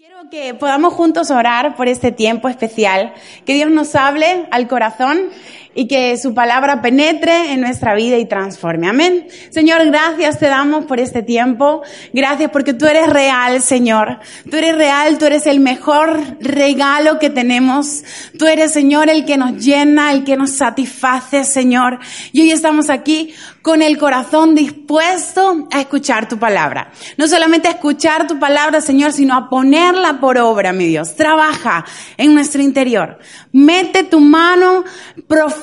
Quiero que podamos juntos orar por este tiempo especial, que Dios nos hable al corazón y que su palabra penetre en nuestra vida y transforme. Amén. Señor, gracias te damos por este tiempo. Gracias porque tú eres real, Señor. Tú eres real, tú eres el mejor regalo que tenemos. Tú eres, Señor, el que nos llena, el que nos satisface, Señor. Y hoy estamos aquí con el corazón dispuesto a escuchar tu palabra. No solamente a escuchar tu palabra, Señor, sino a ponerla por obra, mi Dios. Trabaja en nuestro interior. Mete tu mano profunda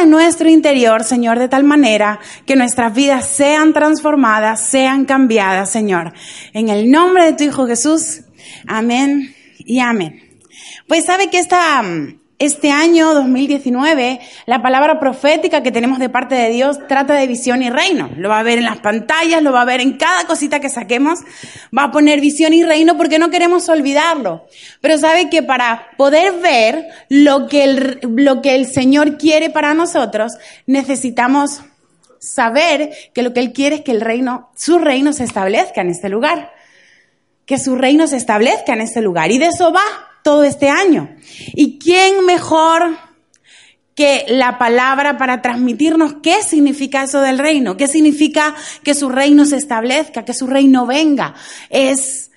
en nuestro interior, Señor, de tal manera que nuestras vidas sean transformadas, sean cambiadas, Señor. En el nombre de tu Hijo Jesús. Amén y amén. Pues sabe que esta este año 2019, la palabra profética que tenemos de parte de Dios trata de visión y reino. Lo va a ver en las pantallas, lo va a ver en cada cosita que saquemos. Va a poner visión y reino porque no queremos olvidarlo. Pero sabe que para poder ver lo que el, lo que el Señor quiere para nosotros, necesitamos saber que lo que Él quiere es que el reino, su reino se establezca en este lugar. Que su reino se establezca en este lugar. Y de eso va todo este año. ¿Y quién mejor que la palabra para transmitirnos qué significa eso del reino? ¿Qué significa que su reino se establezca, que su reino venga? Es,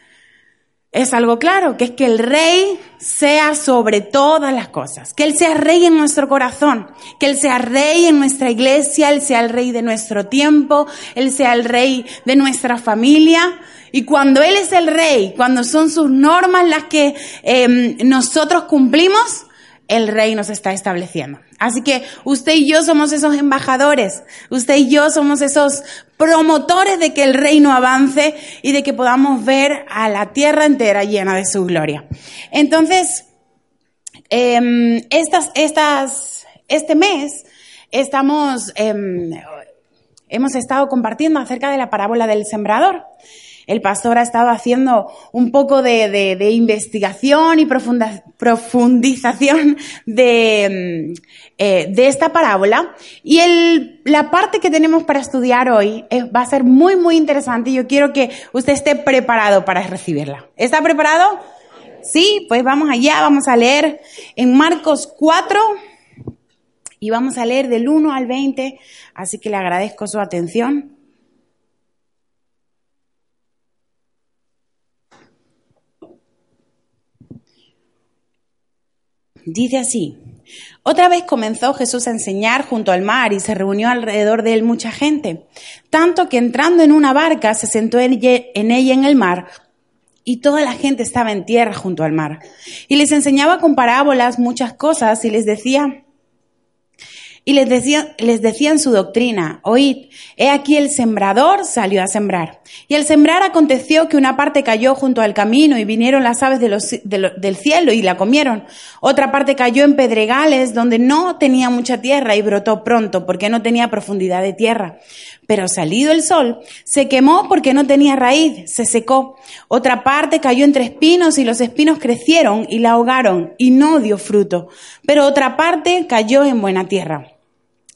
es algo claro, que es que el rey sea sobre todas las cosas, que Él sea rey en nuestro corazón, que Él sea rey en nuestra iglesia, Él sea el rey de nuestro tiempo, Él sea el rey de nuestra familia, y cuando Él es el rey, cuando son sus normas las que em, nosotros cumplimos, el rey nos está estableciendo. Así que usted y yo somos esos embajadores, usted y yo somos esos promotores de que el reino avance y de que podamos ver a la tierra entera llena de su gloria. Entonces, em, estas, estas, este mes estamos, em, hemos estado compartiendo acerca de la parábola del sembrador. El pastor ha estado haciendo un poco de, investigación y profundización de, mm, eh, de, esta parábola. Y el, la parte que tenemos para estudiar hoy va a ser muy, muy interesante y yo quiero que usted esté preparado para recibirla. ¿Está preparado? Sí, pues vamos allá, vamos a leer en Marcos 4 y vamos a leer del 1 al 20, así que le agradezco su atención. Dice así, otra vez comenzó Jesús a enseñar junto al mar y se reunió alrededor de él mucha gente, tanto que entrando en una barca se sentó en ella en el mar y toda la gente estaba en tierra junto al mar. Y les enseñaba con parábolas muchas cosas y les decía, y les, decía, les decían su doctrina, oíd, he aquí el sembrador salió a sembrar. Y al sembrar aconteció que una parte cayó junto al camino y vinieron las aves del cielo y la comieron. Otra parte cayó en pedregales donde no tenía mucha tierra y brotó pronto porque no tenía profundidad de tierra. Pero salido el sol, se quemó porque no tenía raíz, se secó. Otra parte cayó entre espinos y los espinos crecieron y la ahogaron y no dio fruto. Pero otra parte cayó en buena tierra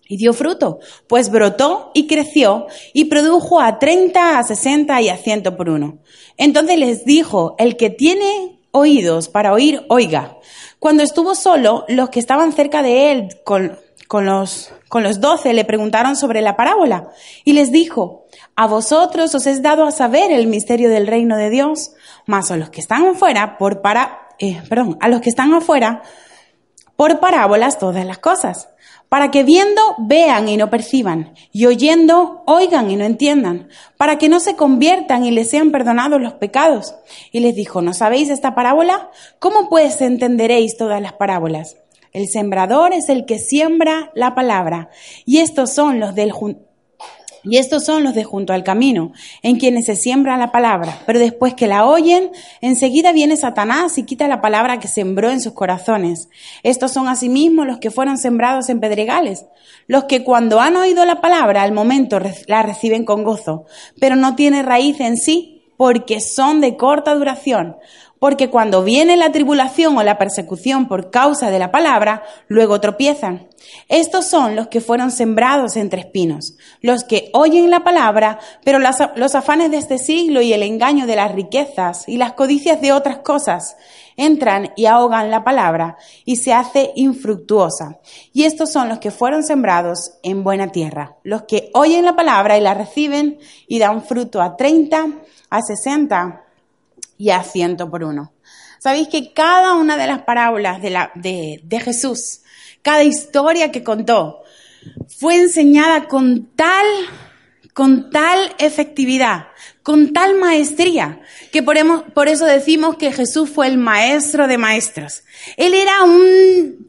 y dio fruto, pues brotó y creció y produjo a treinta, a sesenta y a ciento por uno. Entonces les dijo, el que tiene oídos para oír, oiga. Cuando estuvo solo, los que estaban cerca de él con, con los, con los doce le preguntaron sobre la parábola y les dijo, a vosotros os es dado a saber el misterio del reino de Dios, mas a los que están afuera, por para, eh, perdón, a los que están afuera, por parábolas todas las cosas para que viendo vean y no perciban, y oyendo oigan y no entiendan, para que no se conviertan y les sean perdonados los pecados. Y les dijo, ¿no sabéis esta parábola? ¿Cómo pues entenderéis todas las parábolas? El sembrador es el que siembra la palabra, y estos son los del y estos son los de junto al camino, en quienes se siembra la palabra, pero después que la oyen, enseguida viene Satanás y quita la palabra que sembró en sus corazones. Estos son asimismo los que fueron sembrados en pedregales, los que cuando han oído la palabra al momento la reciben con gozo, pero no tiene raíz en sí porque son de corta duración, porque cuando viene la tribulación o la persecución por causa de la palabra, luego tropiezan. Estos son los que fueron sembrados entre espinos, los que oyen la palabra, pero los afanes de este siglo y el engaño de las riquezas y las codicias de otras cosas entran y ahogan la palabra y se hace infructuosa. Y estos son los que fueron sembrados en buena tierra, los que oyen la palabra y la reciben y dan fruto a 30, a 60 y a ciento por uno. Sabéis que cada una de las parábolas de, Jesús, cada historia que contó, fue enseñada con tal, con tal efectividad, con tal maestría, que por eso decimos que Jesús fue el maestro de maestros. Él era un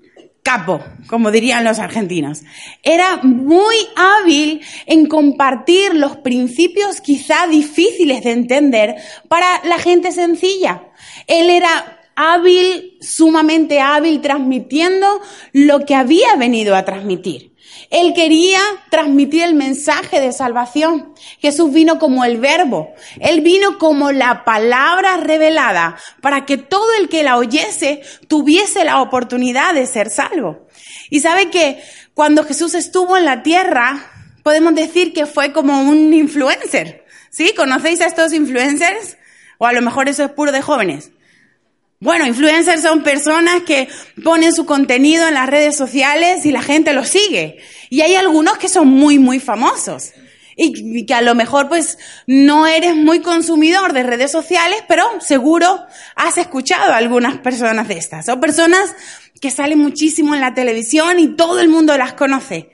capo, como dirían los argentinos. Era muy hábil en compartir los principios quizá difíciles de entender para la gente sencilla. Él era hábil, sumamente hábil, transmitiendo lo que había venido a transmitir. Él quería transmitir el mensaje de salvación. Jesús vino como el verbo. Él vino como la palabra revelada para que todo el que la oyese tuviese la oportunidad de ser salvo. Y sabe que cuando Jesús estuvo en la tierra, podemos decir que fue como un influencer. ¿Sí? ¿Conocéis a estos influencers? O a lo mejor eso es puro de jóvenes. Bueno, influencers son personas que ponen su contenido en las redes sociales y la gente los sigue. Y hay algunos que son muy, muy famosos. Y que a lo mejor pues no eres muy consumidor de redes sociales, pero seguro has escuchado a algunas personas de estas. O personas que salen muchísimo en la televisión y todo el mundo las conoce.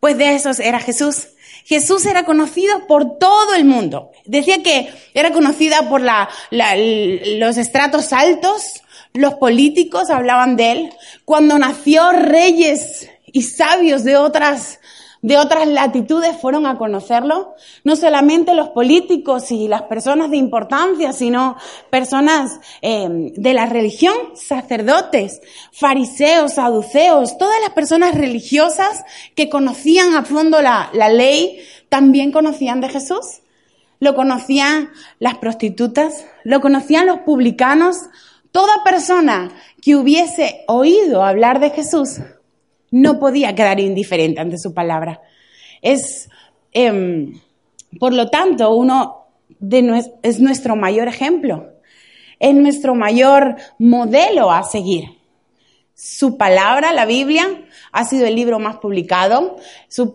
Pues de esos era Jesús. Jesús era conocido por todo el mundo. Decía que era conocida por los estratos altos, los políticos hablaban de él. Cuando nació reyes y sabios de otras de otras latitudes fueron a conocerlo, no solamente los políticos y las personas de importancia, sino personas eh, de la religión, sacerdotes, fariseos, saduceos, todas las personas religiosas que conocían a fondo la, la ley, también conocían de Jesús. Lo conocían las prostitutas, lo conocían los publicanos, toda persona que hubiese oído hablar de Jesús no podía quedar indiferente ante su palabra. Es, em, por lo tanto, uno de, es nuestro mayor ejemplo, es nuestro mayor modelo a seguir. Su palabra, la Biblia, ha sido el libro más publicado.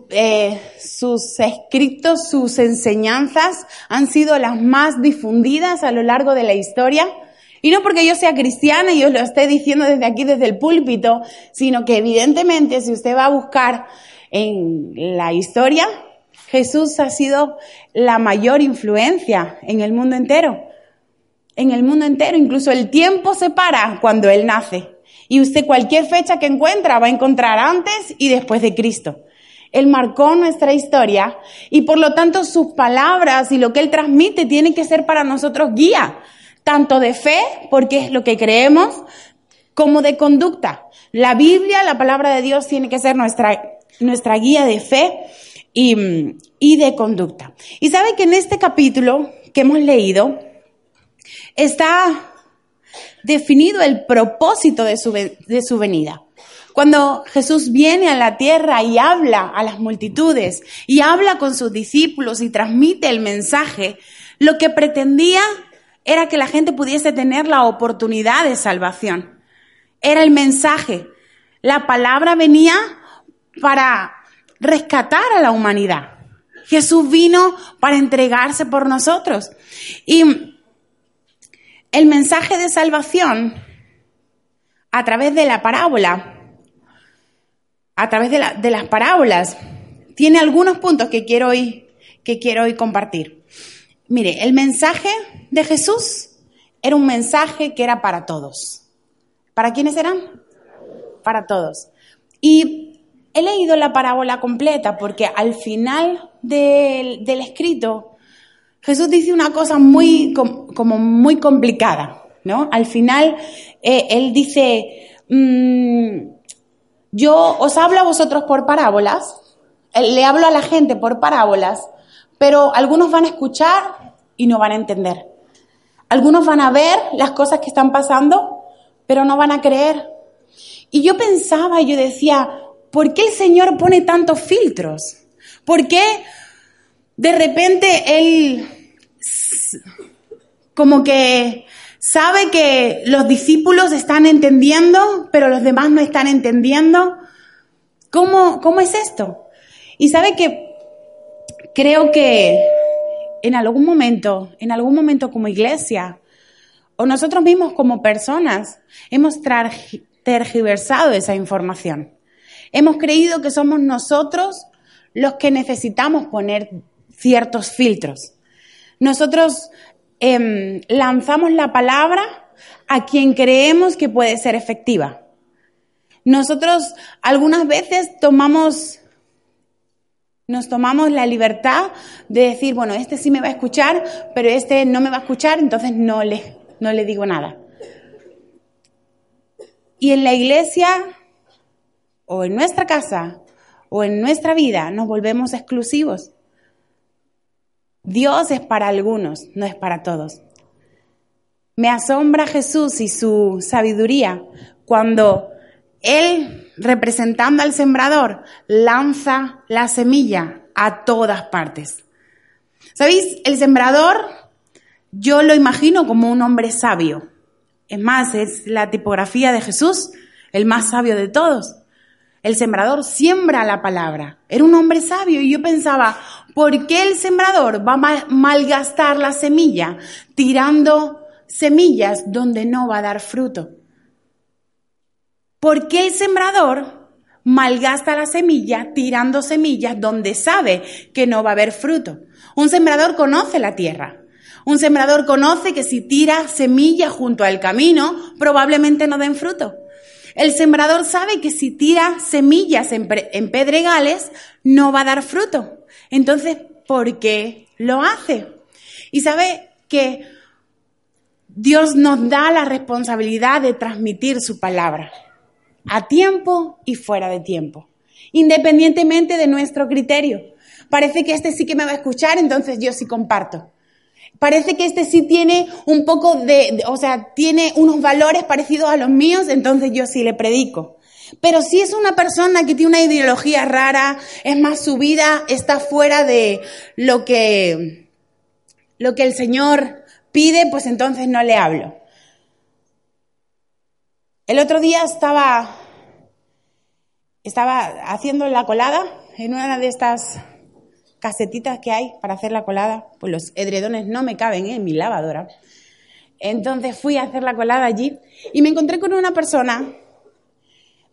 Eh, sus escritos, sus enseñanzas han sido las más difundidas a lo largo de la historia. Y no porque yo sea cristiana y os lo esté diciendo desde aquí, desde el púlpito, sino que evidentemente si usted va a buscar en la historia, Jesús ha sido la mayor influencia en el mundo entero. En el mundo entero, incluso el tiempo se para cuando Él nace. Y usted cualquier fecha que encuentra va a encontrar antes y después de Cristo. Él marcó nuestra historia y por lo tanto sus palabras y lo que Él transmite tienen que ser para nosotros guía tanto de fe, porque es lo que creemos, como de conducta. La Biblia, la palabra de Dios, tiene que ser nuestra, nuestra guía de fe y, y de conducta. Y sabe que en este capítulo que hemos leído está definido el propósito de su, de su venida. Cuando Jesús viene a la tierra y habla a las multitudes y habla con sus discípulos y transmite el mensaje, lo que pretendía era que la gente pudiese tener la oportunidad de salvación. Era el mensaje. La palabra venía para rescatar a la humanidad. Jesús vino para entregarse por nosotros. Y el mensaje de salvación a través de la parábola, a través de, las parábolas, tiene algunos puntos que quiero hoy, que quiero hoy compartir. Mire, el mensaje de Jesús era un mensaje que era para todos. ¿Para quiénes eran? Para todos. Y he leído la parábola completa porque al final del, escrito Jesús dice una cosa muy, como muy complicada, ¿no? Al final eh, él dice, mm, yo os hablo a vosotros por parábolas, le hablo a la gente por parábolas, pero algunos van a escuchar y no van a entender. Algunos van a ver las cosas que están pasando, pero no van a creer. Y yo pensaba, yo decía, ¿por qué el Señor pone tantos filtros? ¿Por qué de repente Él como que sabe que los discípulos están entendiendo, pero los demás no están entendiendo? ¿Cómo, cómo es esto? Y sabe que creo que en algún momento, en algún momento como iglesia, o nosotros mismos como personas, hemos tergiversado esa información. Hemos creído que somos nosotros los que necesitamos poner ciertos filtros. Nosotros em, lanzamos la palabra a quien creemos que puede ser efectiva. Nosotros algunas veces tomamos, nos tomamos la libertad de decir, bueno, este sí me va a escuchar, pero este no me va a escuchar, entonces no le, no le digo nada. Y en la iglesia, o en nuestra casa, o en nuestra vida, nos volvemos exclusivos. Dios es para algunos, no es para todos. Me asombra Jesús y su sabiduría cuando Él, representando al sembrador, lanza la semilla a todas partes. ¿Sabéis? El sembrador yo lo imagino como un hombre sabio. Es más, es la tipografía de Jesús, el más sabio de todos. El sembrador siembra la palabra. Era un hombre sabio y yo pensaba, ¿por qué el sembrador va a malgastar la semilla tirando semillas donde no va a dar fruto? ¿Por qué el sembrador malgasta la semilla tirando semillas donde sabe que no va a haber fruto? Un sembrador conoce la tierra. Un sembrador conoce que si tira semillas junto al camino, probablemente no den fruto. El sembrador sabe que si tira semillas en, pedregales, no va a dar fruto. Entonces, ¿por qué lo hace? Y sabe que Dios nos da la responsabilidad de transmitir su palabra a tiempo y fuera de tiempo, independientemente de nuestro criterio. Parece que este sí que me va a escuchar, entonces yo sí comparto. Parece que este sí tiene un poco de, o sea, tiene unos valores parecidos a los míos, entonces yo sí le predico. Pero si es una persona que tiene una ideología rara, es más su vida está fuera de lo que, lo que el Señor pide, pues entonces no le hablo. El otro día estaba, haciendo la colada en una de estas casetitas que hay para hacer la colada, pues los edredones no me caben en mi lavadora. Entonces fui a hacer la colada allí y me encontré con una persona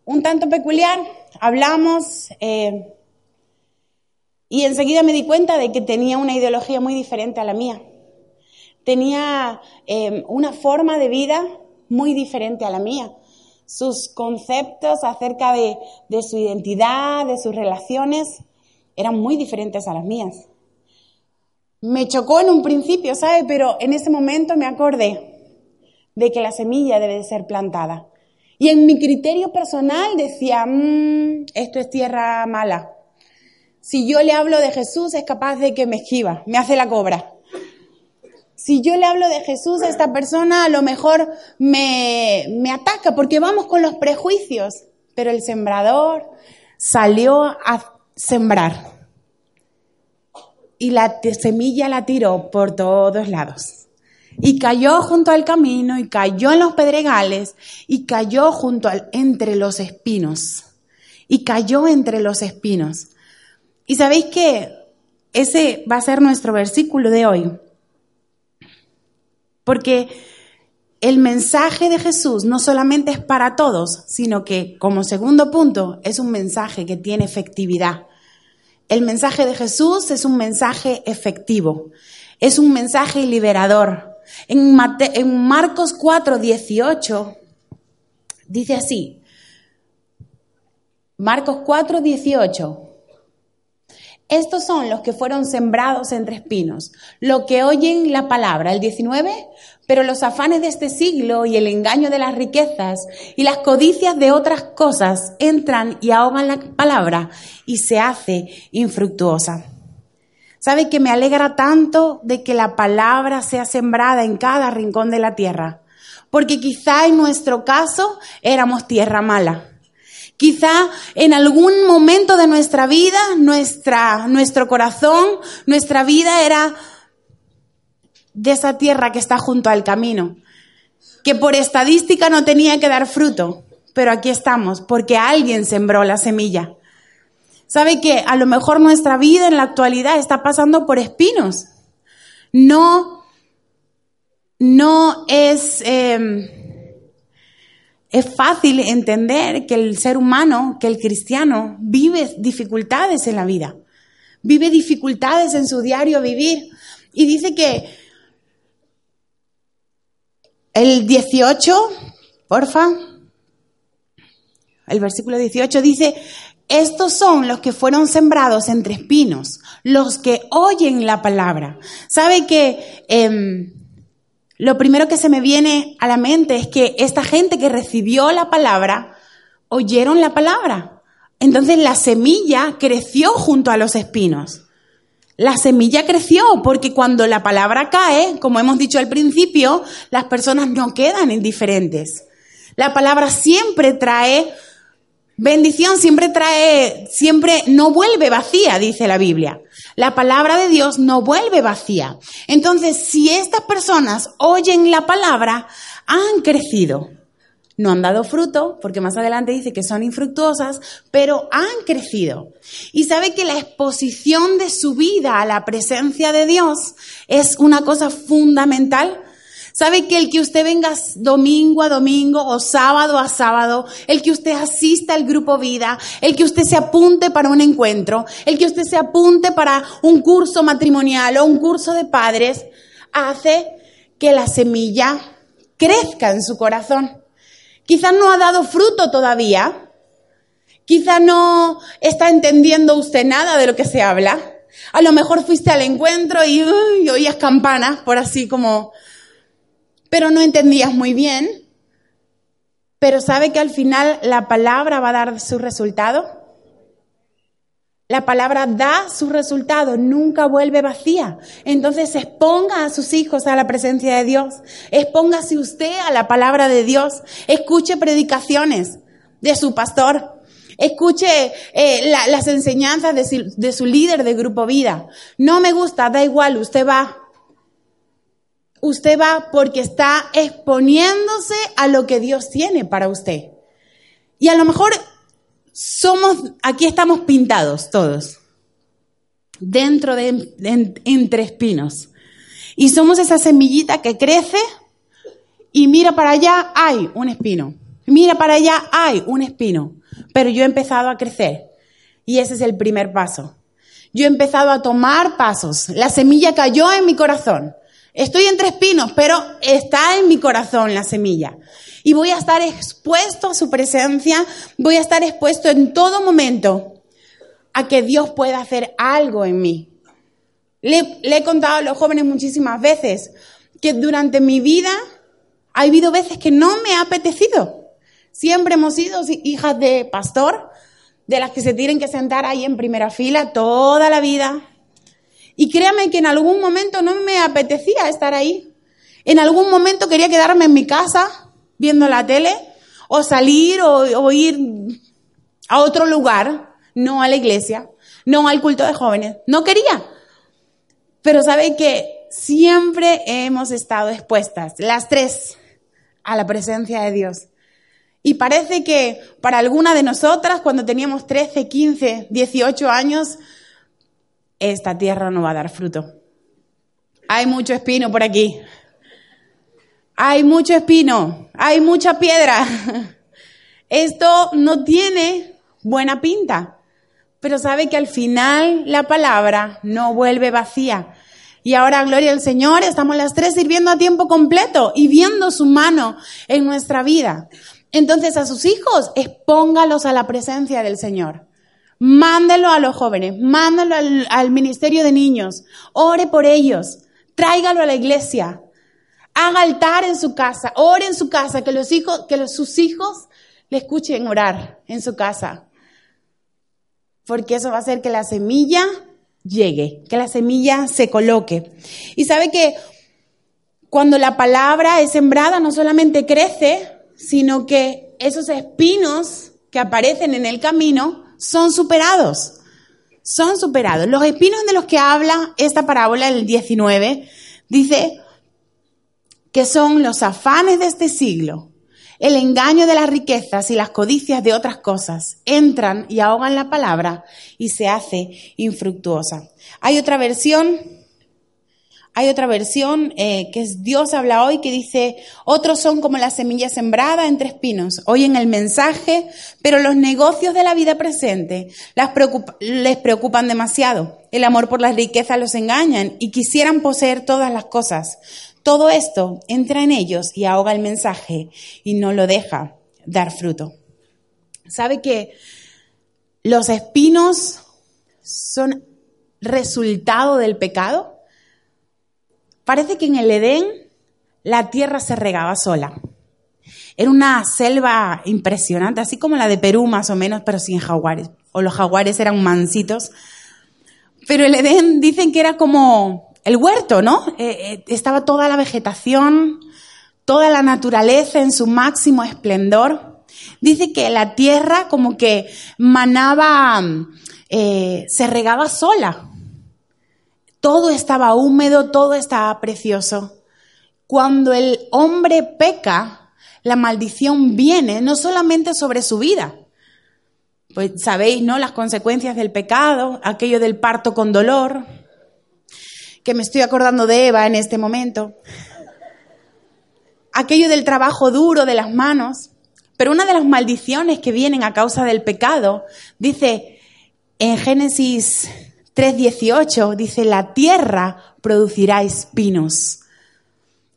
un tanto peculiar, hablamos eh, y enseguida me di cuenta de que tenía una ideología muy diferente a la mía. Tenía eh, una forma de vida muy diferente a la mía. Sus conceptos acerca de, su identidad, de sus relaciones, eran muy diferentes a las mías. Me chocó en un principio, ¿sabe? Pero en ese momento me acordé de que la semilla debe de ser plantada. Y en mi criterio personal decía, mmm, esto es tierra mala. Si yo le hablo de Jesús es capaz de que me esquiva, me hace la cobra. Si yo le hablo de Jesús a esta persona a lo mejor me, me ataca porque vamos con los prejuicios. Pero el sembrador salió a sembrar. Y la semilla la tiró por todos lados. Y cayó junto al camino, y cayó en los pedregales, y cayó junto al, entre los espinos. Y cayó entre los espinos. Y sabéis que ese va a ser nuestro versículo de hoy. Porque el mensaje de Jesús no solamente es para todos, sino que como segundo punto es un mensaje que tiene efectividad. El mensaje de Jesús es un mensaje efectivo, es un mensaje liberador. En, Marcos 4, 18 dice así, Marcos 4, 18. Estos son los que fueron sembrados entre espinos, los que oyen la palabra. El 19, pero los afanes de este siglo y el engaño de las riquezas y las codicias de otras cosas entran y ahogan la palabra y se hace infructuosa. ¿Sabe que me alegra tanto de que la palabra sea sembrada en cada rincón de la tierra? Porque quizá en nuestro caso éramos tierra mala. Quizá en algún momento de nuestra vida, nuestra, nuestro corazón, nuestra vida era de esa tierra que está junto al camino, que por estadística no tenía que dar fruto, pero aquí estamos, porque alguien sembró la semilla. ¿Sabe que a lo mejor nuestra vida en la actualidad está pasando por espinos? No, no es, em, es fácil entender que el ser humano, que el cristiano, vive dificultades en la vida, vive dificultades en su diario vivir. Y dice que el 18, porfa, el versículo 18 dice, estos son los que fueron sembrados entre espinos, los que oyen la palabra. ¿Sabe que em, lo primero que se me viene a la mente es que esta gente que recibió la palabra, oyeron la palabra. Entonces la semilla creció junto a los espinos. La semilla creció porque cuando la palabra cae, como hemos dicho al principio, las personas no quedan indiferentes. La palabra siempre trae bendición, siempre trae, siempre no vuelve vacía, dice la Biblia. La palabra de Dios no vuelve vacía. Entonces, si estas personas oyen la palabra, han crecido no han dado fruto, porque más adelante dice que son infructuosas, pero han crecido. Y sabe que la exposición de su vida a la presencia de Dios es una cosa fundamental. ¿Sabe que el que usted venga domingo a domingo o sábado a sábado, el que usted asista al grupo vida, el que usted se apunte para un encuentro, el que usted se apunte para un curso matrimonial o un curso de padres, hace que la semilla crezca en su corazón? Quizás no ha dado fruto todavía. Quizá no está entendiendo usted nada de lo que se habla. A lo mejor fuiste al encuentro y, oías campanas, por así como... Pero no entendías muy bien. Pero sabe que al final la palabra va a dar su resultado. La palabra da su resultado, nunca vuelve vacía. Entonces exponga a sus hijos a la presencia de Dios. Expóngase usted a la palabra de Dios. Escuche predicaciones de su pastor. Escuche eh, las enseñanzas de su, de su líder de grupo vida. No me gusta, da igual, usted va. Usted va porque está exponiéndose a lo que Dios tiene para usted. Y a lo mejor somos, aquí estamos pintados todos, dentro de, entre espinos. Y somos esa semillita que crece y mira para allá, hay un espino. Mira para allá, hay un espino. Pero yo he empezado a crecer. Y ese es el primer paso. Yo he empezado a tomar pasos. La semilla cayó en mi corazón. Estoy entre espinos, pero está en mi corazón la semilla y voy a estar expuesto a su presencia, voy a estar expuesto en todo momento a que Dios pueda hacer algo en mí. Le, he contado a los jóvenes muchísimas veces que durante mi vida ha habido veces que no me ha apetecido. Siempre hemos sido hijas de pastor, de las que se tienen que sentar ahí en primera fila toda la vida. Y créame que en algún momento no me apetecía estar ahí. En algún momento quería quedarme en mi casa viendo la tele o salir o, ir a otro lugar, no a la iglesia, no al culto de jóvenes. No quería. Pero sabe que siempre hemos estado expuestas, las tres, a la presencia de Dios. Y parece que para alguna de nosotras, cuando teníamos 13, 15, 18 años, esta tierra no va a dar fruto. Hay mucho espino por aquí hay mucho espino, hay mucha piedra. Esto no tiene buena pinta, pero sabe que al final la palabra no vuelve vacía. Y ahora, gloria al Señor, estamos las tres sirviendo a tiempo completo y viendo su mano en nuestra vida. Entonces a sus hijos, expóngalos a la presencia del Señor. Mándelo a los jóvenes, mándalo al, al ministerio de niños, ore por ellos, tráigalo a la iglesia, Haga altar en su casa, ore en su casa, que los hijos, que sus hijos le escuchen orar en su casa. Porque eso va a hacer que la semilla llegue, que la semilla se coloque. Y sabe que cuando la palabra es sembrada no solamente crece, sino que esos espinos que aparecen en el camino son superados. Son superados. Los espinos de los que habla esta parábola, el 19, dice que son los afanes de este siglo, el engaño de las riquezas y las codicias de otras cosas entran y ahogan la palabra y se hace infructuosa. Hay otra versión, hay otra versión eh, que es Dios habla hoy que dice, otros son como la semilla sembrada entre espinos. Oyen el mensaje, pero los negocios de la vida presente les preocupan demasiado. El amor por las riquezas los engañan y quisieran poseer todas las cosas. Todo esto entra en ellos y ahoga el mensaje y no lo deja dar fruto. ¿Sabe que los espinos son resultado del pecado? Parece que en el Edén la tierra se regaba sola. Era una selva impresionante, así como la de Perú más o menos, pero sin jaguares. O los jaguares eran mansitos. Pero el Edén dicen que era como el huerto, ¿no? Eh, eh, estaba toda la vegetación, toda la naturaleza en su máximo esplendor. Dice que la tierra como que manaba, eh, se regaba sola. Todo estaba húmedo, todo estaba precioso. Cuando el hombre peca, la maldición viene no solamente sobre su vida, pues sabéis, ¿no? Las consecuencias del pecado, aquello del parto con dolor, que me estoy acordando de Eva en este momento. Aquello del trabajo duro de las manos. Pero una de las maldiciones que vienen a causa del pecado, dice en Génesis 3:18, dice, la tierra producirá espinos.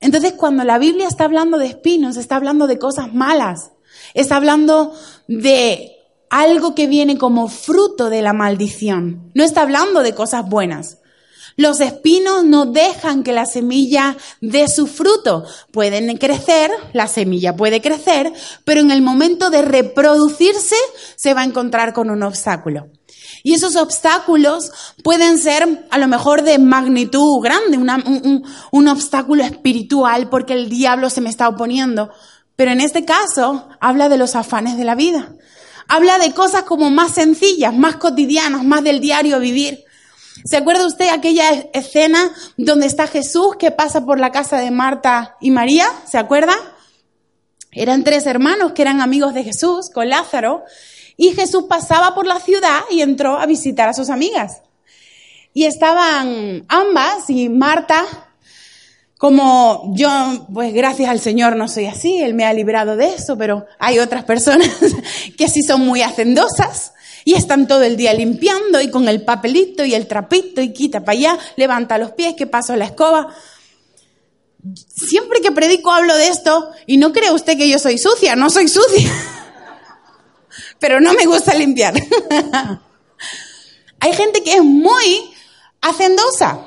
Entonces, cuando la Biblia está hablando de espinos, está hablando de cosas malas, está hablando de algo que viene como fruto de la maldición, no está hablando de cosas buenas. Los espinos no dejan que la semilla dé su fruto. Pueden crecer, la semilla puede crecer, pero en el momento de reproducirse se va a encontrar con un obstáculo. Y esos obstáculos pueden ser a lo mejor de magnitud grande, un, un obstáculo espiritual porque el diablo se me está oponiendo. Pero en este caso habla de los afanes de la vida. Habla de cosas como más sencillas, más cotidianas, más del diario vivir. ¿Se acuerda usted aquella escena donde está Jesús que pasa por la casa de Marta y María? ¿Se acuerda? Eran tres hermanos que eran amigos de Jesús con Lázaro y Jesús pasaba por la ciudad y entró a visitar a sus amigas. Y estaban ambas y Marta, como yo, pues gracias al Señor no soy así, Él me ha librado de eso, pero hay otras personas que sí son muy hacendosas y están todo el día limpiando y con el papelito y el trapito y quita para allá, levanta los pies, que paso la escoba. Siempre que predico hablo de esto y no cree usted que yo soy sucia, no soy sucia. Pero no me gusta limpiar. Hay gente que es muy hacendosa.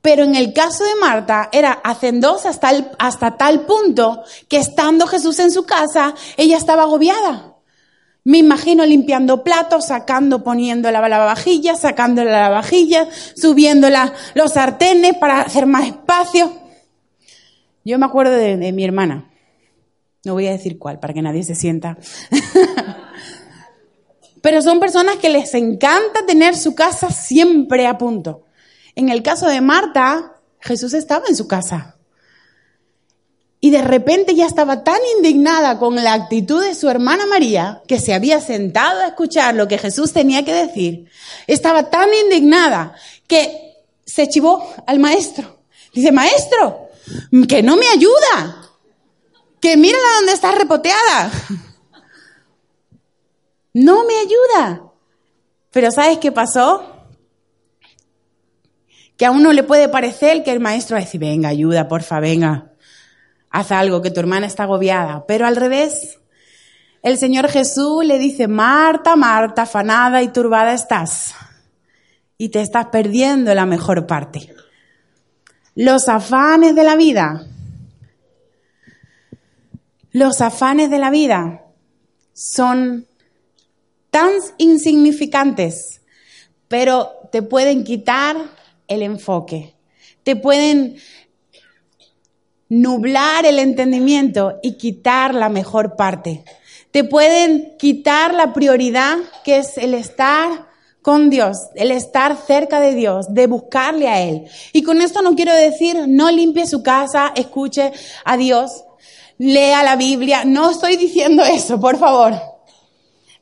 Pero en el caso de Marta era hacendosa hasta, hasta tal punto que estando Jesús en su casa, ella estaba agobiada. Me imagino limpiando platos, sacando, poniendo la lavavajilla, sacando la lavavajilla, subiendo los sartenes para hacer más espacio. Yo me acuerdo de, de mi hermana. No voy a decir cuál para que nadie se sienta. Pero son personas que les encanta tener su casa siempre a punto. En el caso de Marta, Jesús estaba en su casa. Y de repente ya estaba tan indignada con la actitud de su hermana María, que se había sentado a escuchar lo que Jesús tenía que decir. Estaba tan indignada que se chivó al maestro. Dice, maestro, que no me ayuda. Que mírala donde está repoteada. No me ayuda. Pero ¿sabes qué pasó? Que a uno le puede parecer que el maestro va a decir, venga, ayuda, porfa, venga haz algo, que tu hermana está agobiada. Pero al revés, el Señor Jesús le dice, Marta, Marta, afanada y turbada estás. Y te estás perdiendo la mejor parte. Los afanes de la vida. Los afanes de la vida son tan insignificantes, pero te pueden quitar el enfoque, te pueden nublar el entendimiento y quitar la mejor parte. Te pueden quitar la prioridad que es el estar con Dios, el estar cerca de Dios, de buscarle a Él. Y con esto no quiero decir no limpie su casa, escuche a Dios, lea la Biblia. No estoy diciendo eso, por favor.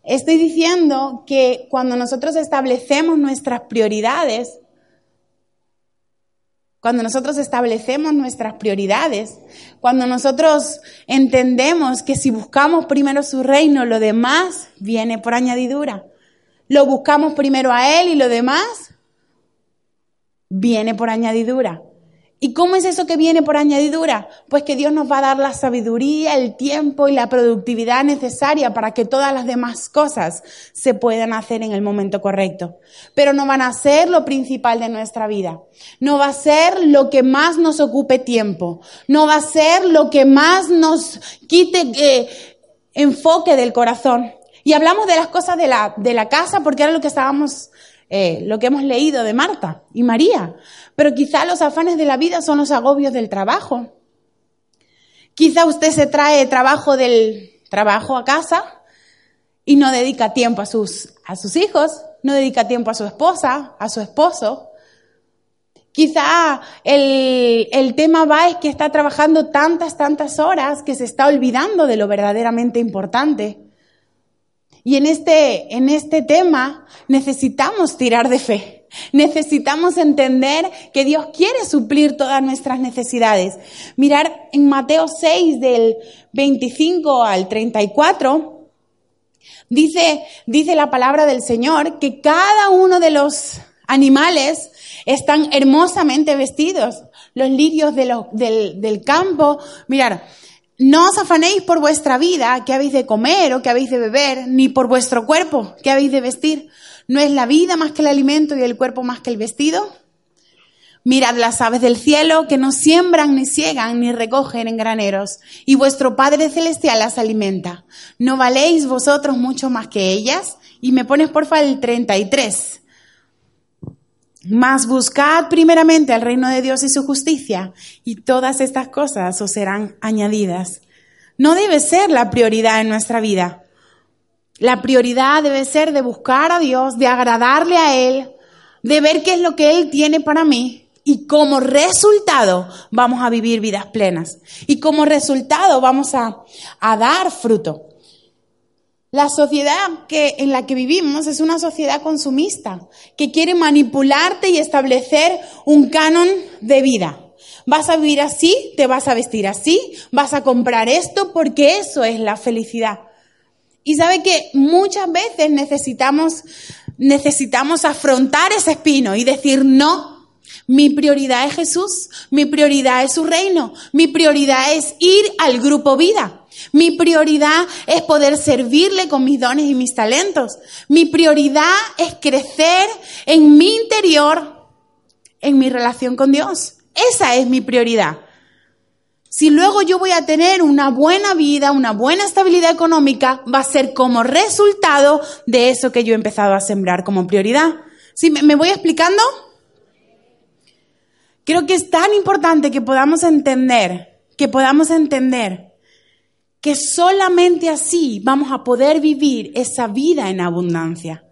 Estoy diciendo que cuando nosotros establecemos nuestras prioridades, cuando nosotros establecemos nuestras prioridades, cuando nosotros entendemos que si buscamos primero su reino, lo demás viene por añadidura. Lo buscamos primero a Él y lo demás viene por añadidura. ¿Y cómo es eso que viene por añadidura? Pues que Dios nos va a dar la sabiduría, el tiempo y la productividad necesaria para que todas las demás cosas se puedan hacer en el momento correcto. Pero no van a ser lo principal de nuestra vida. No va a ser lo que más nos ocupe tiempo. No va a ser lo que más nos quite eh, enfoque del corazón. Y hablamos de las cosas de la, de la casa porque era lo que estábamos eh, lo que hemos leído de Marta y María, pero quizá los afanes de la vida son los agobios del trabajo. Quizá usted se trae trabajo del trabajo a casa y no dedica tiempo a sus, a sus hijos, no dedica tiempo a su esposa, a su esposo. Quizá el, el tema va es que está trabajando tantas, tantas horas que se está olvidando de lo verdaderamente importante. Y en este, en este tema necesitamos tirar de fe. Necesitamos entender que Dios quiere suplir todas nuestras necesidades. Mirar en Mateo 6 del 25 al 34, dice, dice la palabra del Señor que cada uno de los animales están hermosamente vestidos. Los lirios del, del campo, mirar, no os afanéis por vuestra vida, que habéis de comer o que habéis de beber, ni por vuestro cuerpo, que habéis de vestir. ¿No es la vida más que el alimento y el cuerpo más que el vestido? Mirad las aves del cielo, que no siembran, ni ciegan, ni recogen en graneros, y vuestro Padre Celestial las alimenta. ¿No valéis vosotros mucho más que ellas? Y me pones porfa el 33. Mas buscad primeramente el reino de Dios y su justicia, y todas estas cosas os serán añadidas. No debe ser la prioridad en nuestra vida. La prioridad debe ser de buscar a Dios, de agradarle a Él, de ver qué es lo que Él tiene para mí, y como resultado vamos a vivir vidas plenas. Y como resultado vamos a, a dar fruto. La sociedad que, en la que vivimos es una sociedad consumista, que quiere manipularte y establecer un canon de vida. Vas a vivir así, te vas a vestir así, vas a comprar esto porque eso es la felicidad. Y sabe que muchas veces necesitamos, necesitamos afrontar ese espino y decir no. Mi prioridad es Jesús, mi prioridad es su reino, mi prioridad es ir al grupo vida. Mi prioridad es poder servirle con mis dones y mis talentos. Mi prioridad es crecer en mi interior, en mi relación con Dios. Esa es mi prioridad. Si luego yo voy a tener una buena vida, una buena estabilidad económica, va a ser como resultado de eso que yo he empezado a sembrar como prioridad. ¿Me voy explicando? Creo que es tan importante que podamos entender, que podamos entender que solamente así vamos a poder vivir esa vida en abundancia.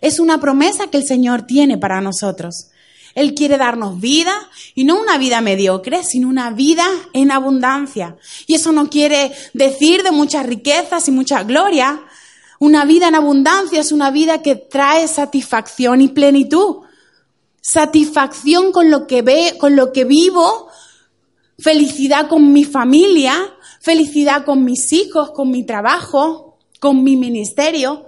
Es una promesa que el Señor tiene para nosotros. Él quiere darnos vida y no una vida mediocre, sino una vida en abundancia. Y eso no quiere decir de muchas riquezas y mucha gloria. Una vida en abundancia es una vida que trae satisfacción y plenitud. Satisfacción con lo que ve, con lo que vivo, felicidad con mi familia, felicidad con mis hijos, con mi trabajo, con mi ministerio,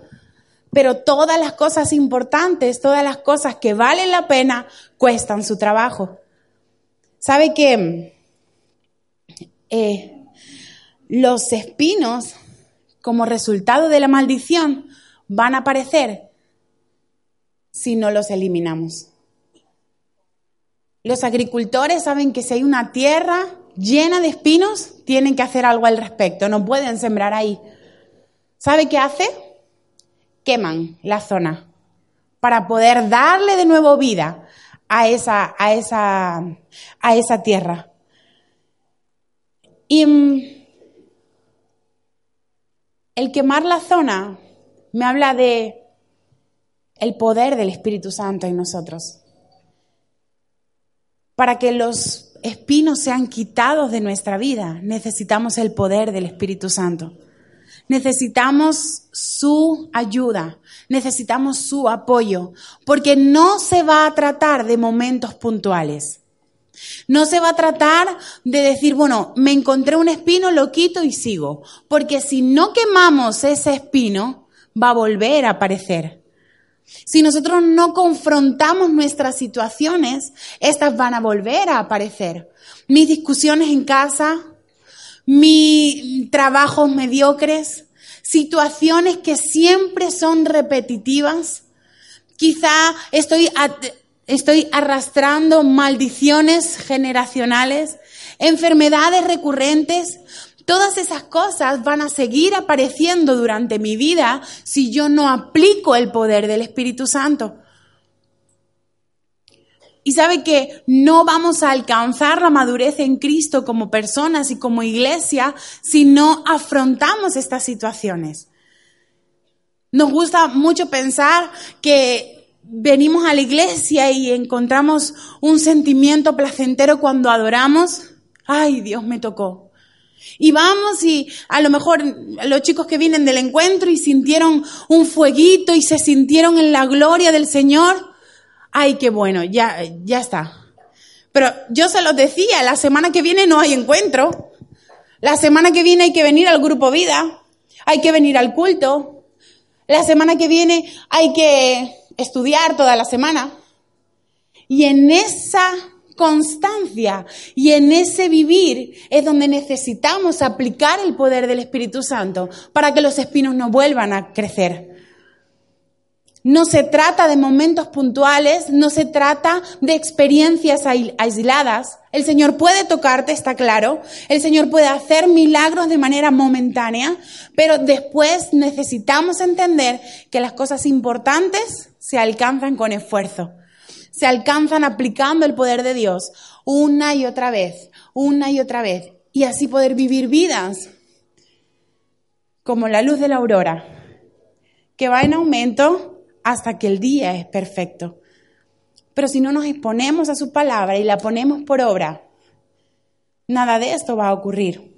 pero todas las cosas importantes, todas las cosas que valen la pena, cuestan su trabajo. ¿Sabe que eh, los espinos, como resultado de la maldición, van a aparecer si no los eliminamos? Los agricultores saben que si hay una tierra llena de espinos, tienen que hacer algo al respecto, no pueden sembrar ahí. ¿Sabe qué hace? Queman la zona para poder darle de nuevo vida a esa, a esa, a esa tierra. Y mm, el quemar la zona me habla de el poder del Espíritu Santo en nosotros. Para que los espinos sean quitados de nuestra vida, necesitamos el poder del Espíritu Santo. Necesitamos su ayuda, necesitamos su apoyo, porque no se va a tratar de momentos puntuales. No se va a tratar de decir, bueno, me encontré un espino, lo quito y sigo, porque si no quemamos ese espino, va a volver a aparecer. Si nosotros no confrontamos nuestras situaciones, estas van a volver a aparecer. Mis discusiones en casa, mis trabajos mediocres, situaciones que siempre son repetitivas. Quizá estoy, estoy arrastrando maldiciones generacionales, enfermedades recurrentes, Todas esas cosas van a seguir apareciendo durante mi vida si yo no aplico el poder del Espíritu Santo. Y sabe que no vamos a alcanzar la madurez en Cristo como personas y como iglesia si no afrontamos estas situaciones. Nos gusta mucho pensar que venimos a la iglesia y encontramos un sentimiento placentero cuando adoramos. Ay, Dios me tocó. Y vamos y a lo mejor los chicos que vienen del encuentro y sintieron un fueguito y se sintieron en la gloria del Señor. Ay, qué bueno, ya, ya está. Pero yo se los decía, la semana que viene no hay encuentro. La semana que viene hay que venir al grupo vida. Hay que venir al culto. La semana que viene hay que estudiar toda la semana. Y en esa constancia y en ese vivir es donde necesitamos aplicar el poder del Espíritu Santo para que los espinos no vuelvan a crecer. No se trata de momentos puntuales, no se trata de experiencias aisladas. El Señor puede tocarte, está claro. El Señor puede hacer milagros de manera momentánea, pero después necesitamos entender que las cosas importantes se alcanzan con esfuerzo se alcanzan aplicando el poder de Dios una y otra vez, una y otra vez, y así poder vivir vidas como la luz de la aurora, que va en aumento hasta que el día es perfecto. Pero si no nos exponemos a su palabra y la ponemos por obra, nada de esto va a ocurrir.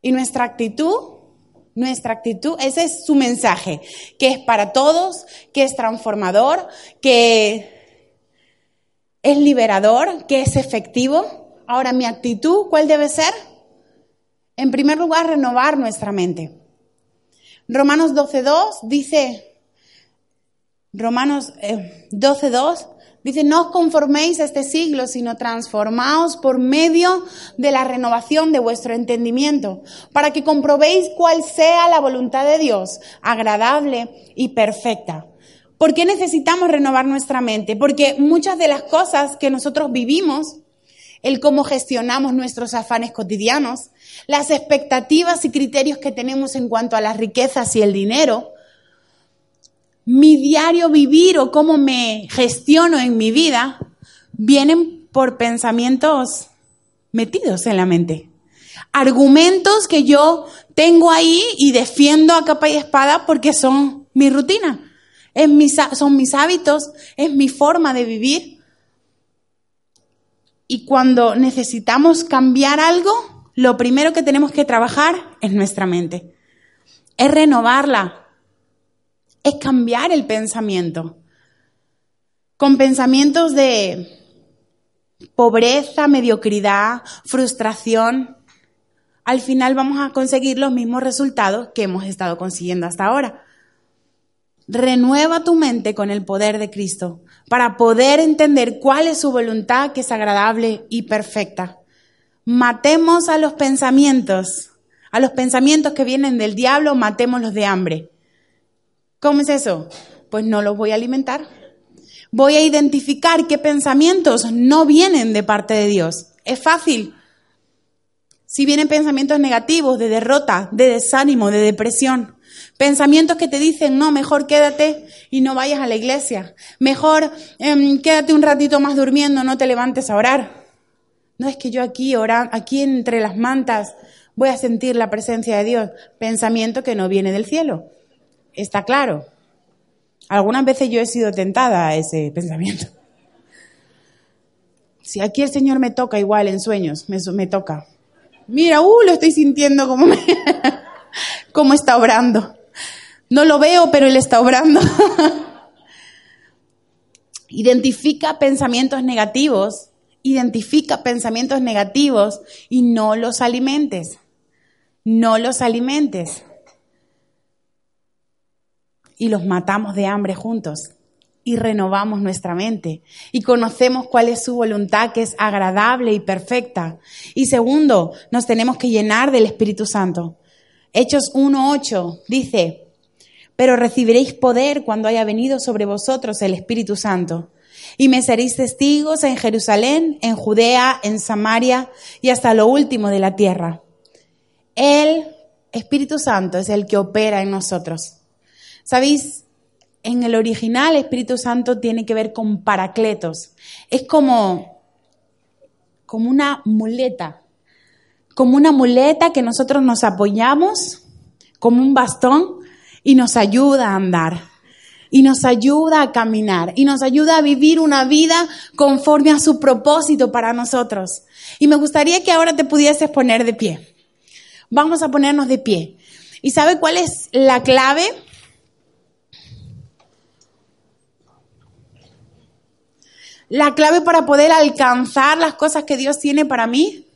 Y nuestra actitud nuestra actitud, ese es su mensaje, que es para todos, que es transformador, que es liberador, que es efectivo. Ahora, mi actitud, ¿cuál debe ser? En primer lugar, renovar nuestra mente. Romanos 12.2 dice, Romanos 12.2 eh, Dice, no os conforméis a este siglo, sino transformaos por medio de la renovación de vuestro entendimiento, para que comprobéis cuál sea la voluntad de Dios, agradable y perfecta. ¿Por qué necesitamos renovar nuestra mente? Porque muchas de las cosas que nosotros vivimos, el cómo gestionamos nuestros afanes cotidianos, las expectativas y criterios que tenemos en cuanto a las riquezas y el dinero, mi diario vivir o cómo me gestiono en mi vida vienen por pensamientos metidos en la mente. Argumentos que yo tengo ahí y defiendo a capa y espada porque son mi rutina, son mis hábitos, es mi forma de vivir. Y cuando necesitamos cambiar algo, lo primero que tenemos que trabajar es nuestra mente. Es renovarla, es cambiar el pensamiento. Con pensamientos de pobreza, mediocridad, frustración, al final vamos a conseguir los mismos resultados que hemos estado consiguiendo hasta ahora. Renueva tu mente con el poder de Cristo para poder entender cuál es su voluntad que es agradable y perfecta. Matemos a los pensamientos, a los pensamientos que vienen del diablo, matémoslos de hambre. ¿Cómo es eso? Pues no los voy a alimentar. Voy a identificar qué pensamientos no vienen de parte de Dios. Es fácil. Si vienen pensamientos negativos, de derrota, de desánimo, de depresión, Pensamientos que te dicen, no, mejor quédate y no vayas a la iglesia. Mejor em, quédate un ratito más durmiendo, no te levantes a orar. No es que yo aquí, aquí entre las mantas, voy a sentir la presencia de Dios. Pensamiento que no viene del cielo. Está claro. Algunas veces yo he sido tentada a ese pensamiento. Si aquí el Señor me toca igual en sueños, me, toca. Mira, uh, lo estoy sintiendo como, me, como está obrando. No lo veo, pero Él está obrando. identifica pensamientos negativos, identifica pensamientos negativos y no los alimentes. No los alimentes. Y los matamos de hambre juntos y renovamos nuestra mente y conocemos cuál es su voluntad que es agradable y perfecta. Y segundo, nos tenemos que llenar del Espíritu Santo. Hechos 1.8 dice, pero recibiréis poder cuando haya venido sobre vosotros el Espíritu Santo. Y me seréis testigos en Jerusalén, en Judea, en Samaria y hasta lo último de la tierra. El Espíritu Santo es el que opera en nosotros. ¿Sabéis? En el original, Espíritu Santo tiene que ver con paracletos. Es como, como una muleta. Como una muleta que nosotros nos apoyamos, como un bastón, y nos ayuda a andar. Y nos ayuda a caminar. Y nos ayuda a vivir una vida conforme a su propósito para nosotros. Y me gustaría que ahora te pudieses poner de pie. Vamos a ponernos de pie. ¿Y sabe cuál es la clave? La clave para poder alcanzar las cosas que Dios tiene para mí.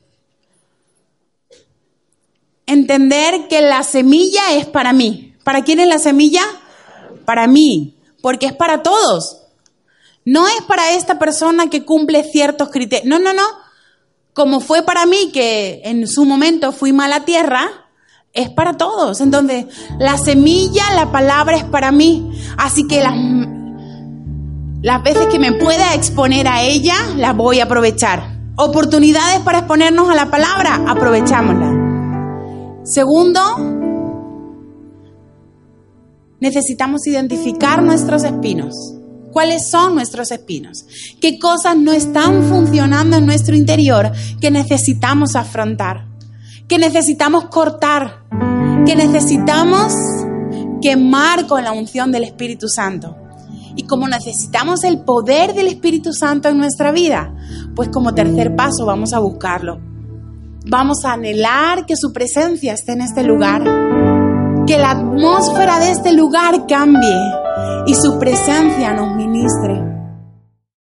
Entender que la semilla es para mí. ¿Para quién es la semilla? Para mí. Porque es para todos. No es para esta persona que cumple ciertos criterios. No, no, no. Como fue para mí que en su momento fui mala tierra, es para todos. Entonces, la semilla, la palabra es para mí. Así que las las veces que me pueda exponer a ella, las voy a aprovechar. Oportunidades para exponernos a la palabra, aprovechámosla. Segundo, necesitamos identificar nuestros espinos. ¿Cuáles son nuestros espinos? ¿Qué cosas no están funcionando en nuestro interior que necesitamos afrontar? Que necesitamos cortar? Que necesitamos quemar con la unción del Espíritu Santo? Y como necesitamos el poder del Espíritu Santo en nuestra vida, pues como tercer paso vamos a buscarlo. Vamos a anhelar que su presencia esté en este lugar, que la atmósfera de este lugar cambie y su presencia nos ministre.